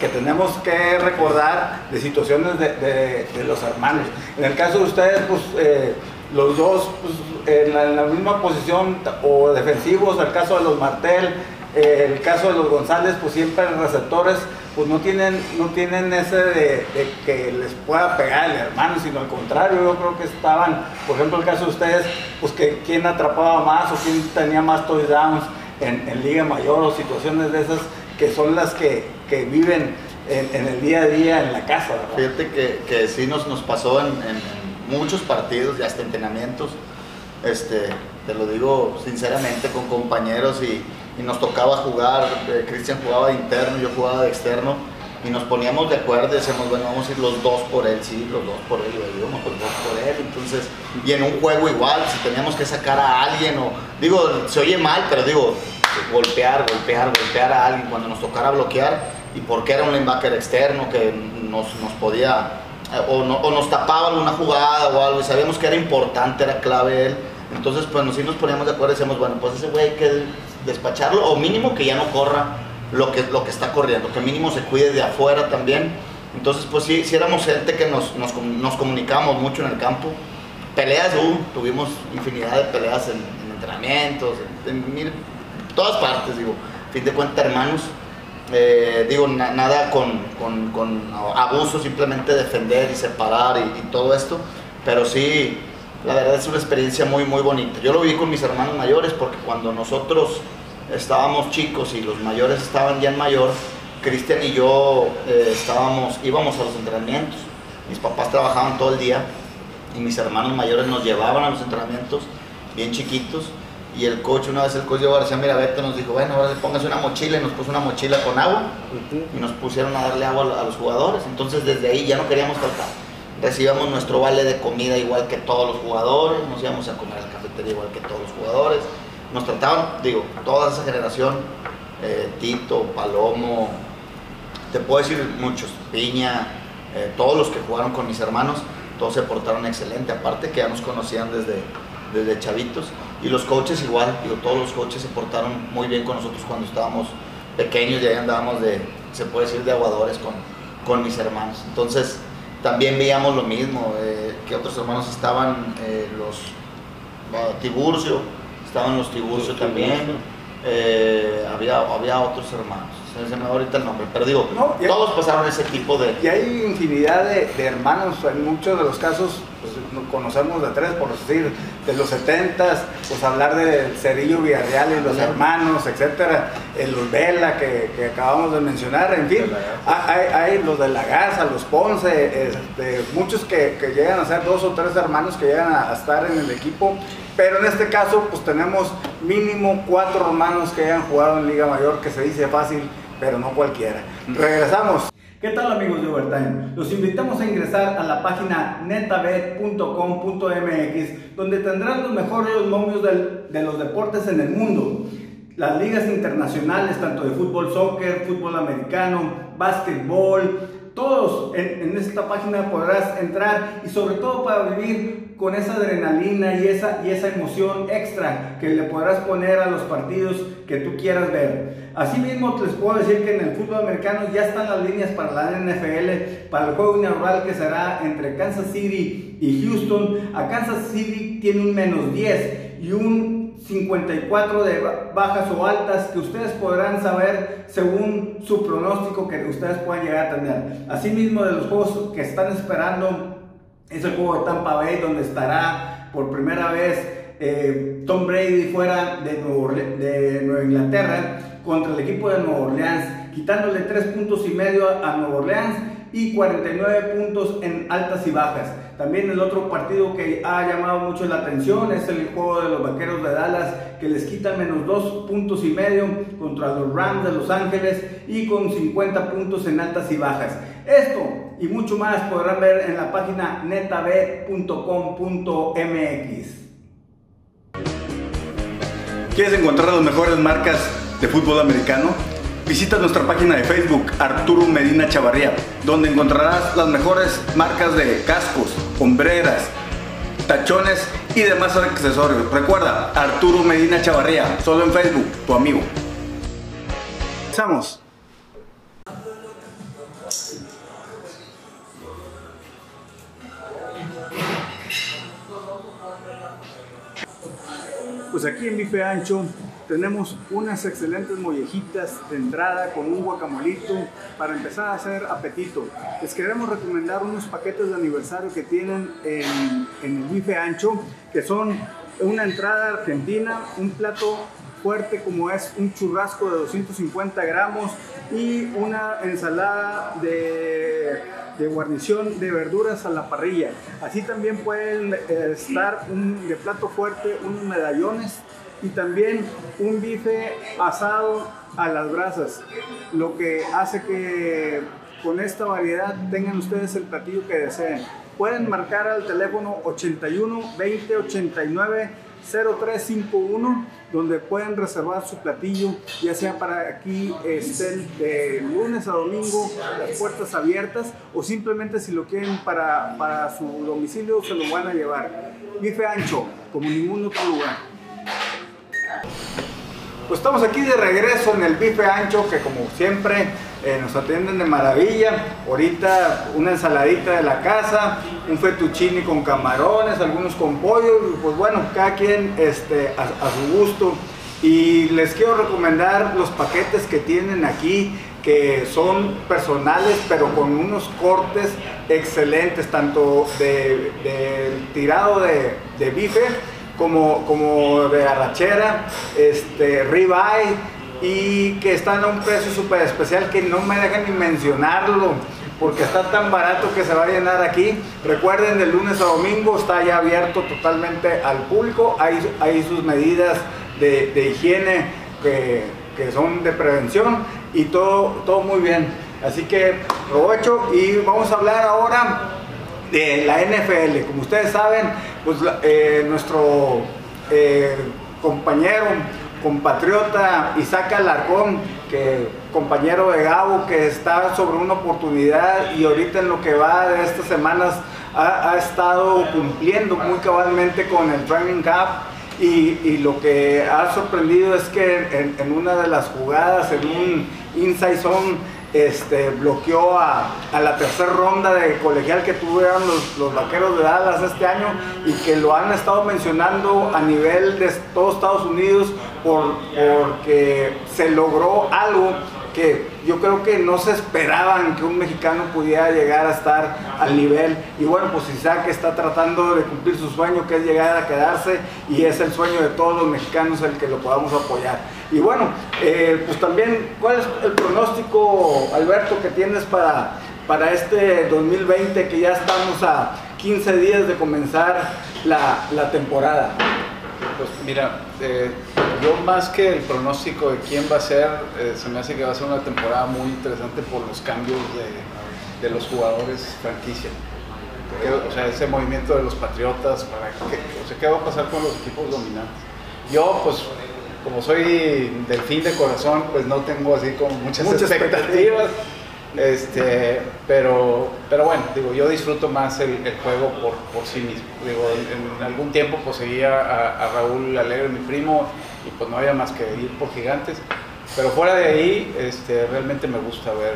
que tenemos que recordar de situaciones de, de- de los hermanos. En el caso de ustedes, pues eh, los dos pues, en, la, en la misma posición o defensivos, el caso de los Martel, eh, el caso de los González, pues siempre receptores, pues no tienen, no tienen ese de, de que les pueda pegar el hermano, sino al contrario, yo creo que estaban, por ejemplo, el caso de ustedes, pues que quién atrapaba más o quién tenía más touchdowns en, Liga Mayor o situaciones de esas que son las que, que viven en, el día a día en la casa, ¿verdad?
Fíjate que, que sí nos, nos pasó en, en- en muchos partidos y hasta entrenamientos. Este, te lo digo sinceramente con compañeros y, y nos tocaba jugar. eh, Cristian jugaba de interno, yo jugaba de externo. Y nos poníamos de acuerdo y decíamos, bueno, vamos a ir los dos por él, sí, los dos por él, y "No, pues dos por él. Entonces, y en un juego igual, si teníamos que sacar a alguien, o digo, se oye mal, pero digo, golpear, golpear, golpear a alguien cuando nos tocara bloquear, y porque era un linebacker externo que nos, nos podía, eh, o, no- o nos tapaba alguna jugada o algo, y sabíamos que era importante, era clave él. Entonces, pues nos, sí nos poníamos de acuerdo y decíamos, bueno, pues ese güey hay que despacharlo, o mínimo que ya no corra lo que, lo que está corriendo, que mínimo se cuide de afuera también. Entonces, pues sí, sí éramos gente que nos, nos, nos comunicábamos mucho en el campo. Peleas, uh, tuvimos infinidad de peleas en, en entrenamientos, en, en mil- todas partes, digo. Fin de cuentas, hermanos, eh, digo, na- nada con, con, con abuso, simplemente defender y separar y, y todo esto. Pero sí, la verdad es una experiencia muy, muy bonita. Yo lo vi con mis hermanos mayores porque cuando nosotros estábamos chicos y los mayores estaban ya en mayor, Cristian y yo eh, estábamos, íbamos a los entrenamientos. Mis papás trabajaban todo el día y mis hermanos mayores nos llevaban a los entrenamientos bien chiquitos. Y el coach, una vez el coach Diego García Mirabete nos dijo, bueno, ahora póngase una mochila y nos puso una mochila con agua y nos pusieron a darle agua a los jugadores. Entonces desde ahí ya no queríamos faltar. Recibíamos nuestro vale de comida igual que todos los jugadores, nos íbamos a comer al café meter igual que todos los jugadores. Nos trataban, digo, toda esa generación, eh, Tito, Palomo, te puedo decir muchos, Piña, eh, todos los que jugaron con mis hermanos, todos se portaron excelente, aparte que ya nos conocían desde, desde chavitos. Y los coaches igual, digo, todos los coaches se portaron muy bien con nosotros cuando estábamos pequeños y ahí andábamos de, se puede decir, de aguadores con, con mis hermanos. Entonces, también veíamos lo mismo, eh, que otros hermanos estaban, los Tiburcio, estaban los Tiburcio también, eh, había, había otros hermanos. Se me ahorita el nombre, pero digo,
No, y-
todos pasaron ese tipo de...
Y hay infinidad de, de hermanos, en muchos de los casos conocemos de tres, por decir, de los 70s, pues hablar del Cerillo Villarreal y los hermanos, etcétera, el los Vela que, que acabamos de mencionar, en fin,
De
hay, hay los de la Garza, los Ponce, este, muchos que, que llegan a ser dos o tres hermanos que llegan a, a estar en el equipo, pero en este caso pues tenemos mínimo cuatro hermanos que hayan jugado en Liga Mayor, que se dice fácil, pero no cualquiera. Regresamos. ¿Qué tal amigos de Overtime? Los invitamos a ingresar a la página netabet.com.mx donde tendrán los mejores momios de los deportes en el mundo. Las ligas internacionales, tanto de fútbol, soccer, fútbol americano, básquetbol, todos en, esta página podrás entrar y sobre todo para vivir con esa adrenalina y esa, y esa emoción extra que le podrás poner a los partidos que tú quieras ver. Asimismo, les puedo decir que en el fútbol americano ya están las líneas para la NFL, para el juego inaugural que será entre Kansas City y Houston. A Kansas City tiene un menos 10 y un 54 de ba- bajas o altas que ustedes podrán saber según su pronóstico que ustedes puedan llegar a tener. Asimismo, de los juegos que están esperando, es el juego de Tampa Bay donde estará por primera vez eh, Tom Brady fuera de Nueva Inglaterra contra el equipo de Nueva Orleans, quitándole 3 puntos y medio a Nueva Orleans y 49 puntos en altas y bajas. También el otro partido que ha llamado mucho la atención es el juego de los Vaqueros de Dallas que les quita menos 2 puntos y medio contra los Rams de Los Ángeles y con 50 puntos en altas y bajas. Esto y mucho más podrán ver en la página netabet.com.mx.
¿Quieres encontrar las mejores marcas de fútbol americano? Visita nuestra página de Facebook Arturo Medina Chavarría, donde encontrarás las mejores marcas de cascos, hombreras, tachones y demás accesorios. Recuerda, Arturo Medina Chavarría, solo en Facebook, tu amigo.
Empezamos. Pues aquí en Bife Ancho tenemos unas excelentes mollejitas de entrada con un guacamolito para empezar a hacer apetito. Les queremos recomendar unos paquetes de aniversario que tienen en, en el Bife Ancho, que son una entrada argentina, un plato fuerte como es un churrasco de 250 gramos y una ensalada de, de guarnición de verduras a la parrilla. Así también pueden eh, estar un, de plato fuerte unos medallones y también un bife asado a las brasas, lo que hace que con esta variedad tengan ustedes el platillo que deseen. Pueden marcar al teléfono 81 20 89 0351 donde pueden reservar su platillo ya sea para aquí estén lunes a domingo las puertas abiertas o simplemente si lo quieren para, para su domicilio se lo van a llevar bife ancho como ningún otro lugar pues estamos aquí de regreso en el bife ancho que como siempre eh, nos atienden de maravilla. Ahorita una ensaladita de la casa, un fettuccine con camarones, algunos con pollo, y pues bueno, cada quien este, a, su gusto. Y les quiero recomendar los paquetes que tienen aquí, que son personales, pero con unos cortes excelentes, tanto de, tirado de, de bife como, como de arrachera, este, ribeye y que están a un precio súper especial que no me dejan ni mencionarlo porque está tan barato que se va a llenar aquí. Recuerden, de lunes a domingo está ya abierto totalmente al público. Hay, hay sus medidas de, de higiene que, que son de prevención y todo, todo muy bien. Así que provecho y vamos a hablar ahora de la NFL. Como ustedes saben, pues eh, nuestro eh, compañero, compatriota Isaac Alarcón, que compañero de Gabo, que está sobre una oportunidad y ahorita en lo que va de estas semanas ha, estado cumpliendo muy cabalmente con el training camp y, lo que ha sorprendido es que en, una de las jugadas, en un inside zone, este, bloqueó a, la tercera ronda de colegial que tuvieron los, vaqueros de Dallas este año y que lo han estado mencionando a nivel de todos Estados Unidos por, porque se logró algo que yo creo que no se esperaban que un mexicano pudiera llegar a estar al nivel. Y bueno, pues Isaac está tratando de cumplir su sueño, que es llegar a quedarse, y es el sueño de todos los mexicanos el que lo podamos apoyar. Y bueno, eh, pues también, ¿cuál es el pronóstico, Alberto, que tienes para, para este 2020, que ya estamos a 15 días de comenzar la, la temporada?
Pues mira, eh, yo más que el pronóstico de quién va a ser, eh, se me hace que va a ser una temporada muy interesante por los cambios de, de los jugadores franquicia. o sea, ese movimiento de los patriotas, para qué, o sea, ¿qué va a pasar con los equipos dominantes? Yo, pues, como soy del fin de corazón, pues no tengo así como muchas, expectativas. Este, pero, pero bueno, digo, yo disfruto más el, juego por, por, sí mismo. Digo, en, algún tiempo pues seguía a, a, Raúl Alegre, mi primo, y pues no había más que ir por gigantes. Pero fuera de ahí, este, realmente me gusta ver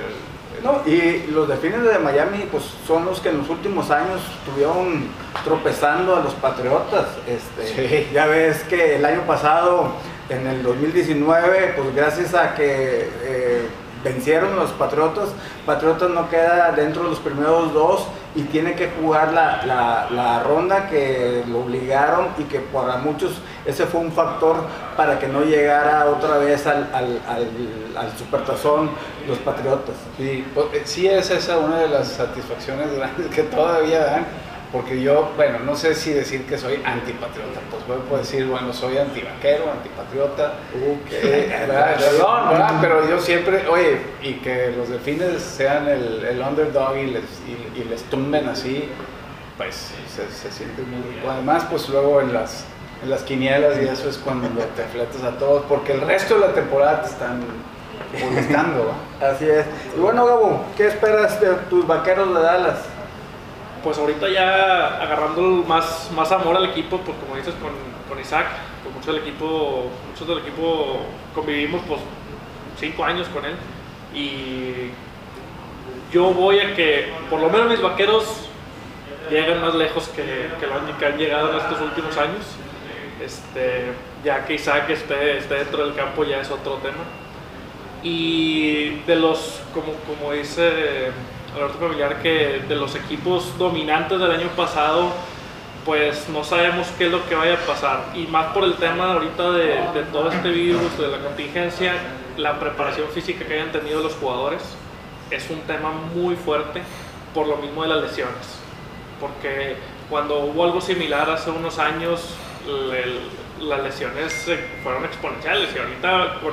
no, y los delfines de Miami pues son los que en los últimos años estuvieron tropezando a los Patriotas. Este, Ya ves que el año pasado, en el 2019, pues gracias a que eh, vencieron los Patriotas. Patriotas no queda dentro de los primeros dos y tiene que jugar la, ronda que lo obligaron y que para muchos ese fue un factor para que no llegara otra vez al, al, al, supertazón los Patriotas.
Sí, pues, eh, sí es esa una de las satisfacciones grandes que todavía dan porque yo, bueno, no sé si decir que soy antipatriota, pues puedo decir, bueno, soy antivaquero, antipatriota, perdón, ¿verdad? Pero yo siempre, oye, y que los delfines sean el, el underdog y les, y, les tumben así, pues se, se, siente muy rico. Además, pues luego en las, en las quinielas y eso es cuando te fletas a todos, porque el resto de la temporada te están molestando,
Así es. Y bueno, Gabo, ¿qué esperas de tus vaqueros de Dallas?
Pues ahorita ya agarrando más, más amor al equipo, pues como dices con, con Isaac, pues muchos del equipo, muchos del equipo convivimos pues cinco años con él y yo voy a que por lo menos mis vaqueros lleguen más lejos que, que lo que han llegado en estos últimos años. Este, ya que Isaac esté, esté dentro del campo ya es otro tema. Y de los, como, como dice Alberto Familiar que de los equipos dominantes del año pasado, pues no sabemos qué es lo que vaya a pasar. Y más por el tema ahorita de, de todo este virus, de la contingencia, la preparación física que hayan tenido los jugadores, es un tema muy fuerte por lo mismo de las lesiones. Porque cuando hubo algo similar hace unos años, las lesiones fueron exponenciales y ahorita con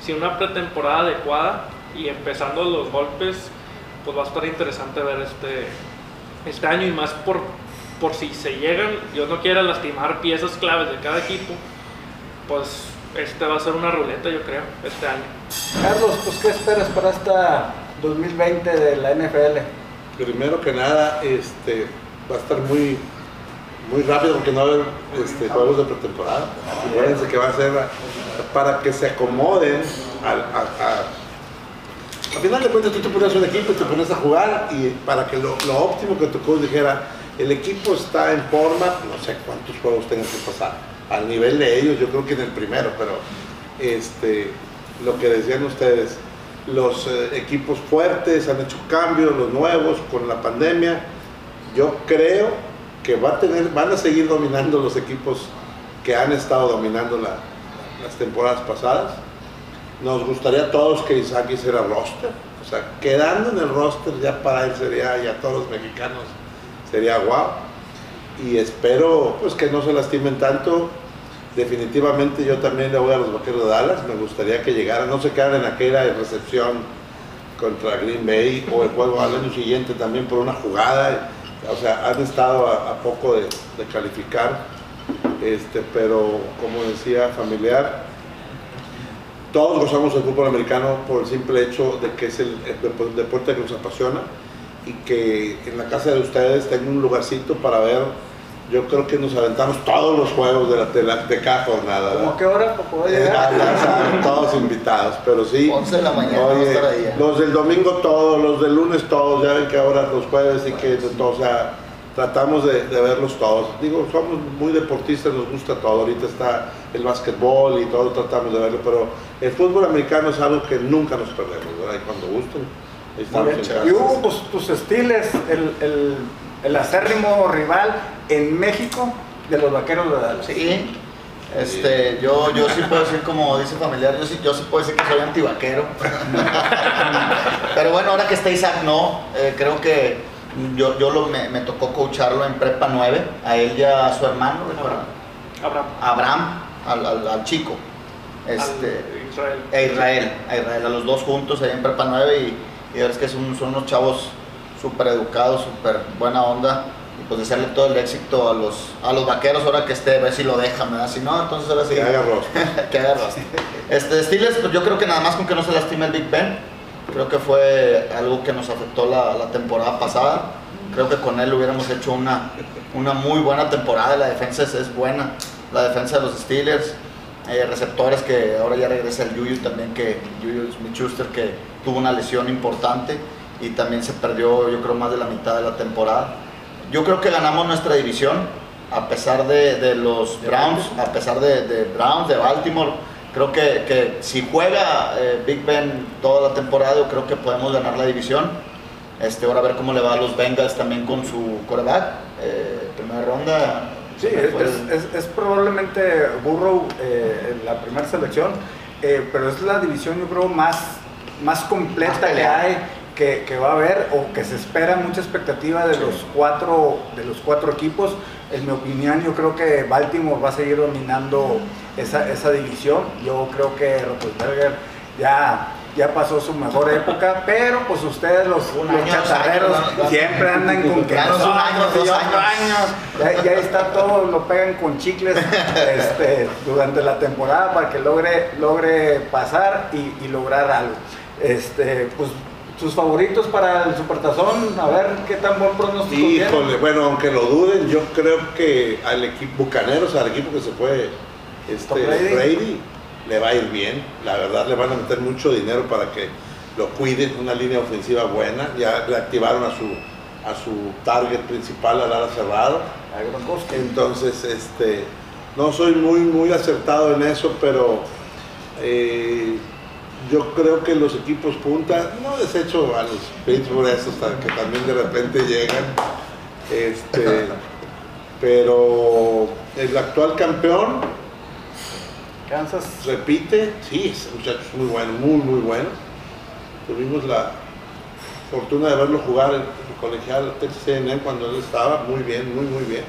sin una pretemporada adecuada y empezando los golpes, pues va a estar interesante ver este, este año y más por, por si se llegan, yo no quiero lastimar piezas claves de cada equipo, pues este va a ser una ruleta yo creo, este año.
Carlos, pues ¿qué esperas para esta 2020 de la NFL?
Primero que nada, este, va a estar muy, muy rápido porque no va a haber este, juegos de pretemporada. Acuérdense que va a ser para que se acomoden a al final de cuentas tú te pones un equipo y te pones a jugar y para que lo, óptimo que tu coach dijera, el equipo está en forma, no sé cuántos juegos tengas que pasar, al nivel de ellos, yo creo que en el primero, pero este, lo que decían ustedes, los eh, equipos fuertes han hecho cambios, los nuevos con la pandemia, yo creo que va a tener, van a seguir dominando los equipos que han estado dominando las temporadas pasadas nos gustaría a todos que Isaac hiciera roster. O sea, quedando en el roster ya para él sería, y a todos los mexicanos, sería guau. Y espero pues que no se lastimen tanto. Definitivamente yo también le voy a los vaqueros de Dallas. Me gustaría que llegaran, no se quedaran en aquella recepción contra Green Bay o el juego al año siguiente también por una jugada. O sea, han estado a, poco de, de calificar este, pero como decía, familiar. Todos gozamos del fútbol americano por el simple hecho de que es el, el depo- deporte que nos apasiona y que en la casa de ustedes tengo un lugarcito para ver. Yo creo que nos aventamos todos los juegos de, la, de, la- de cada jornada.
¿Cómo qué hora para poder
Eh,
llegar?
todos invitados, pero sí.
11 de la mañana vamos a
Oye,
estar ahí, ¿eh?
los del domingo todos, los del lunes todos, ya ven que ahora los jueves y que, o sea, tratamos de, de verlos todos. Digo, somos muy deportistas, nos gusta todo. Ahorita está el básquetbol y todo, tratamos de verlo, pero el fútbol americano es algo que nunca nos perdemos, ¿verdad? Y cuando gusten.
Y Hugo, pues tus Steelers, el, el, el acérrimo rival en México de los vaqueros de Dallas.
Sí, este, yo, yo sí puedo decir, como dice familiar, yo sí, yo sí puedo decir que soy antivaquero. Pero bueno, ahora que está Isaac, no, eh, creo que yo, yo lo, me, me tocó coacharlo en Prepa 9, a él y a su hermano.
Abraham.
Abraham, al, al- al chico, este,
Israel.
a Israel, a Israel, a los dos juntos ahí en Prepa 9 y, y la verdad es que son, son unos chavos súper educados, súper buena onda y pues desearle todo el éxito a los, a los vaqueros ahora que esté, a ver si lo dejan, ¿verdad? Si no, entonces ahora sí.
Que haga rostro.
que haga rostro. Este, Steelers, pues yo creo que nada más con que no se lastime el Big Ben, creo que fue algo que nos afectó la, la temporada pasada. Creo que con él hubiéramos hecho una, una muy buena temporada. La defensa es, es buena, la defensa de los Steelers. Eh, receptores que ahora ya regresa el Yuyu también, que Yuyu Smith-Schuster que tuvo una lesión importante y también se perdió yo creo más de la mitad de la temporada. Yo creo que ganamos nuestra división a pesar de, de los Browns, a pesar de, de Browns, de Baltimore. Creo que, que si juega eh, Big Ben toda la temporada, yo creo que podemos ganar la división. Este, ahora a ver cómo le va a los Bengals también con su quarterback. Eh, primera ronda.
Sí, es, es- probablemente Burrow eh, en la primera selección, eh, pero es la división yo creo más, más completa
Más
que hay, que, que va a haber o que se espera mucha expectativa de, los cuatro, de los cuatro equipos. En mi opinión yo creo que Baltimore va a seguir dominando esa, esa división. Yo creo que Roethlisberger ya, ya pasó su mejor época, pero pues ustedes los, los chatarreros
años, ¿no?
siempre andan con que
Danos un
nosotros
año,
y
dos años.
año. Ya, ya está todo, lo pegan con chicles este, durante la temporada para que logre, logre pasar y, y lograr algo. Este, pues sus favoritos para el Supertazón, a ver qué tan buen pronóstico tienen.
Híjole, bueno, aunque lo duden, yo creo que al equipo Bucaneros, al equipo que se fue este,
Brady.
Brady. le va a ir bien. La verdad, le van a meter mucho dinero para que lo cuiden, una línea ofensiva buena. Ya reactivaron a su, a su target principal, al ala cerrado. Entonces, este, no soy muy, muy acertado en eso, pero eh, yo creo que los equipos punta, no desecho a los Pittsburgh estos ta- que también de repente llegan, este, pero el actual campeón
Kansas.
repite, sí, ese muchacho es muy bueno, muy, muy bueno. Tuvimos la fortuna de verlo jugar en el colegial Texas A&M cuando él estaba, muy bien, muy, muy bien.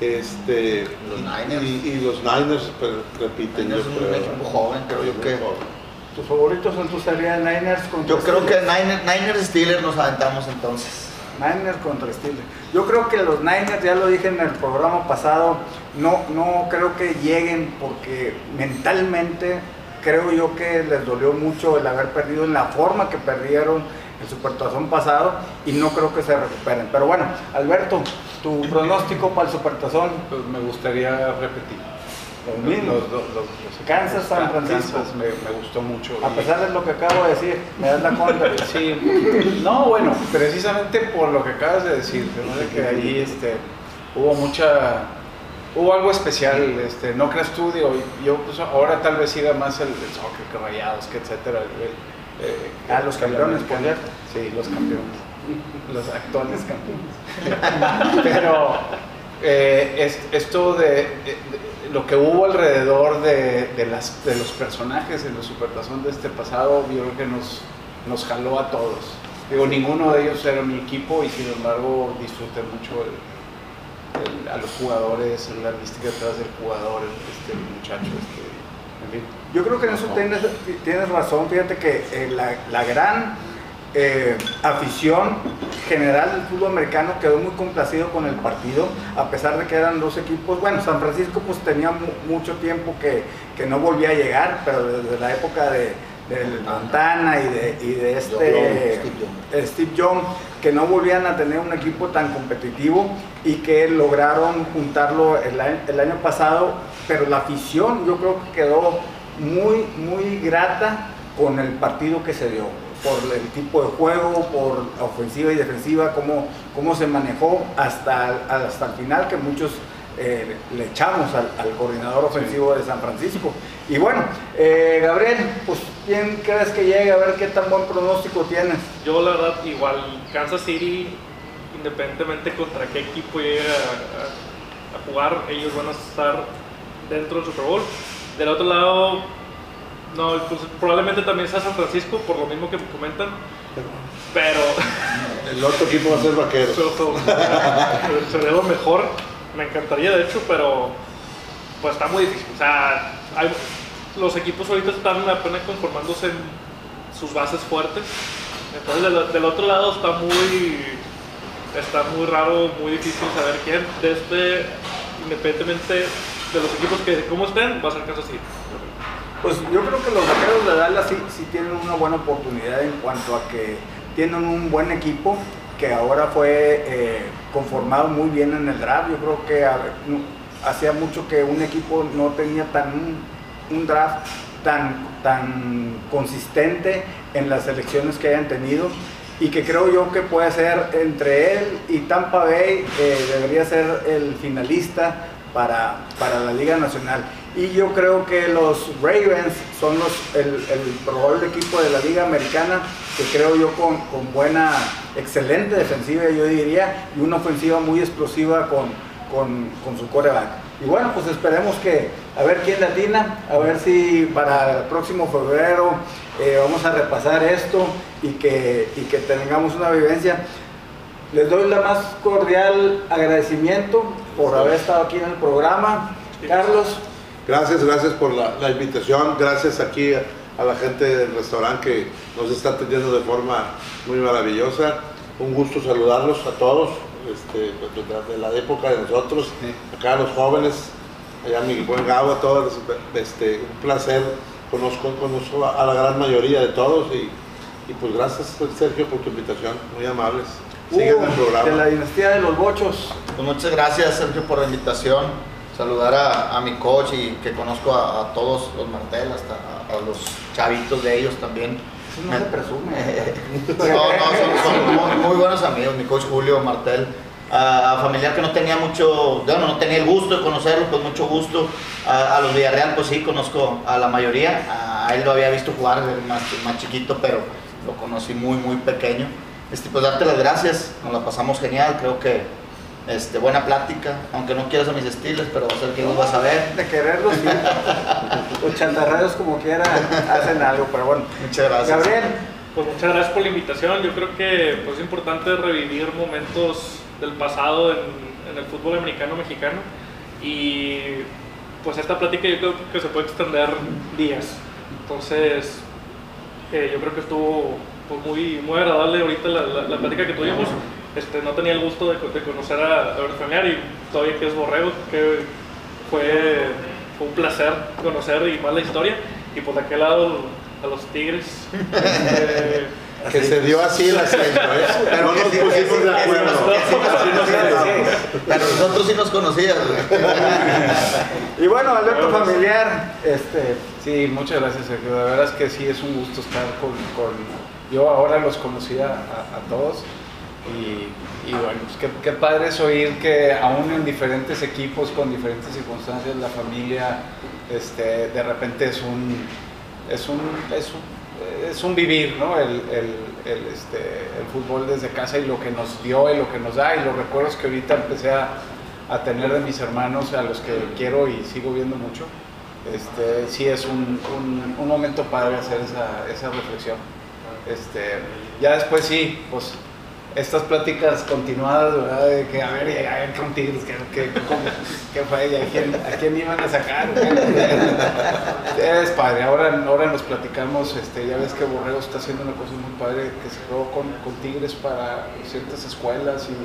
Este,
Los
y-
Niners.
Y, y los Niners pero, repiten,
Niners
yo
es un
creo.
equipo joven, creo yo que-
joven.
¿Tus favoritos son tus serían Niners contra
Yo creo que? Niners, Niners Steelers nos aventamos entonces.
Niners contra Steelers. Yo creo que los Niners, ya lo dije en el programa pasado, no, no creo que lleguen porque mentalmente creo yo que les dolió mucho el haber perdido en la forma que perdieron el Supertazón pasado y no creo que se recuperen. Pero bueno, Alberto, tu pronóstico para el Supertazón,
Pues me gustaría repetir. Los, los- los- los
Kansas, San. Francisco.
Kansas me, me gustó mucho.
A pesar de lo que acabo de decir, me das la contra.
Sí, no, bueno, precisamente por lo que acabas de decir, ¿no? De que ahí este, hubo mucha, hubo algo especial, este, no creas tú, digo, yo pues ahora tal vez siga más el, el soccer que rayados, que etcétera. el- el, eh,
Ah, los campeones, por.
Sí, los campeones, los actuales campeones. Pero eh, es- esto de, de lo que hubo alrededor de, de las, de los personajes en el Supertazón de este pasado, yo creo que nos, nos jaló a todos. Digo, ninguno de ellos era mi equipo y sin embargo disfruté mucho el- el- a los jugadores, la mística detrás del jugador, este, el muchacho, este, en fin.
Yo creo que en eso tienes, tienes razón. Fíjate que eh, la, la gran eh, afición general del fútbol americano quedó muy complacido con el partido, a pesar de que eran dos equipos. Bueno, San Francisco pues tenía mucho tiempo que, que no volvía a llegar, pero desde la época de, del Montana y de, y de este Steve Young, que no volvían a tener un equipo tan competitivo y que lograron juntarlo el, el año pasado, pero la afición yo creo que quedó muy, muy grata con el partido que se dio, por el tipo de juego, por ofensiva y defensiva, cómo, cómo se manejó hasta, hasta el final, que muchos eh, le echamos al, coordinador ofensivo de San Francisco. Y bueno, eh, Gabriel, pues ¿quién crees que llegue? A ver qué tan buen pronóstico tienes.
Yo la verdad, igual, Kansas City, independientemente contra qué equipo llegue a, a jugar, ellos van a estar dentro del Super Bowl. Del otro lado, no, pues, probablemente también sea San Francisco, por lo mismo que me comentan. Pero.
El otro equipo va a ser vaquero.
Sería lo mejor. Me encantaría, de hecho, pero. Pues está muy difícil. O sea, los equipos ahorita están apenas conformándose en sus bases fuertes. Entonces, del, otro lado está muy. Está muy raro, muy difícil saber quién. De este, independientemente de los equipos que como estén, va a ser Kansas City.
Pues yo creo que los vaqueros de Dallas sí, tienen una buena oportunidad en cuanto a que tienen un buen equipo que ahora fue eh, conformado muy bien en el draft. Yo creo que hacía mucho que un equipo no tenía tan un, draft tan, tan consistente en las elecciones que hayan tenido y que creo yo que puede ser entre él y Tampa Bay, eh, debería ser el finalista para, para la Liga Nacional. Y yo creo que los Ravens son los, el, probable equipo de la Liga Americana que creo yo con, buena, excelente defensiva, yo diría, y una ofensiva muy explosiva con, con, su coreback. Y bueno, pues esperemos que, a ver quién latina, a ver si para el próximo febrero eh, vamos a repasar esto y que, y que tengamos una vivencia. Les doy la más cordial agradecimiento por haber estado aquí en el programa. Carlos.
Gracias, gracias por la, invitación, gracias aquí a, la gente del restaurante que nos está atendiendo de forma muy maravillosa. Un gusto saludarlos a todos, este, de la época de nosotros, acá los jóvenes, allá mi buen Gabo, a todos, este, un placer, conozco, conozco a la gran mayoría de todos y, pues gracias Sergio por tu invitación, muy amables.
Sigan el programa. De la dinastía de los bochos.
Pues muchas gracias Sergio por la invitación saludar a, mi coach y que conozco a, todos los Martel, hasta a, los chavitos de ellos también.
no se presume.
no, no, son, muy, buenos amigos, mi coach Julio Martel. A, familiar que no tenía mucho, bueno, no tenía el gusto de conocerlo, con mucho gusto. A, los Villarreal, pues sí, conozco a la mayoría. A, él lo había visto jugar más, más chiquito, pero lo conocí muy, muy pequeño. Este, pues darte las gracias, nos la pasamos genial, creo que este, buena plática, aunque no quieras a mis estilos, pero va a ser que nos vas a ver.
De quererlos, sí. Los chantarreros como quiera hacen algo, pero bueno.
Muchas gracias.
Gabriel.
Pues muchas gracias por la invitación. Yo creo que pues, es importante revivir momentos del pasado en, el fútbol americano mexicano y pues esta plática yo creo que se puede extender días. Entonces, eh, yo creo que estuvo pues, muy, muy agradable ahorita la, la plática que tuvimos. Este, no tenía el gusto de, conocer a, a familiar y todavía que es Borrego, que fue, un placer conocer y más la historia. Y por aquel lado a los Tigres.
Este, que se dio así el acento, ¿eh? Pero no nos pusimos de acuerdo.
Pero nosotros sí nos conocíamos.
y bueno, Alberto familiar, este.
Sí, muchas gracias, Sergio. La verdad es que sí es un gusto estar con. con... Yo ahora los conocía a todos y, bueno, pues qué, padre es oír que aún en diferentes equipos, con diferentes circunstancias, la familia este, de repente es un, es un, es un, vivir, ¿no? El, este, el, fútbol desde casa y lo que nos dio y lo que nos da y los recuerdos que ahorita empecé a, tener de mis hermanos, a los que quiero y sigo viendo mucho. Este, sí es un, un, momento padre hacer esa, esa reflexión. Este, ya después sí, pues estas pláticas continuadas, ¿verdad? De que, a ver, llegaban con Tigres, ¿qué, qué, fue? ¿A quién, ¿A quién iban a sacar? es padre. Ahora, ahora nos platicamos, este, ya ves que Borrego está haciendo una cosa muy padre que se creó con, con Tigres para ciertas escuelas y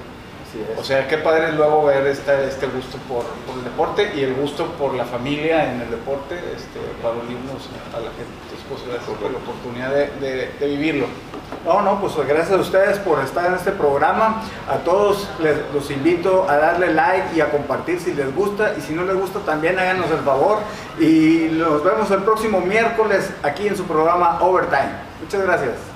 o sea, qué padre luego ver este, este gusto por, por, el deporte y el gusto por la familia en el deporte este, para unirnos a la gente. Entonces, pues gracias por la oportunidad de, de, de, vivirlo.
No, no, pues gracias a ustedes por estar en este programa. A todos les, los invito a darle like y a compartir si les gusta y si no les gusta también háganos el favor. Y nos vemos el próximo miércoles aquí en su programa Overtime. Muchas gracias.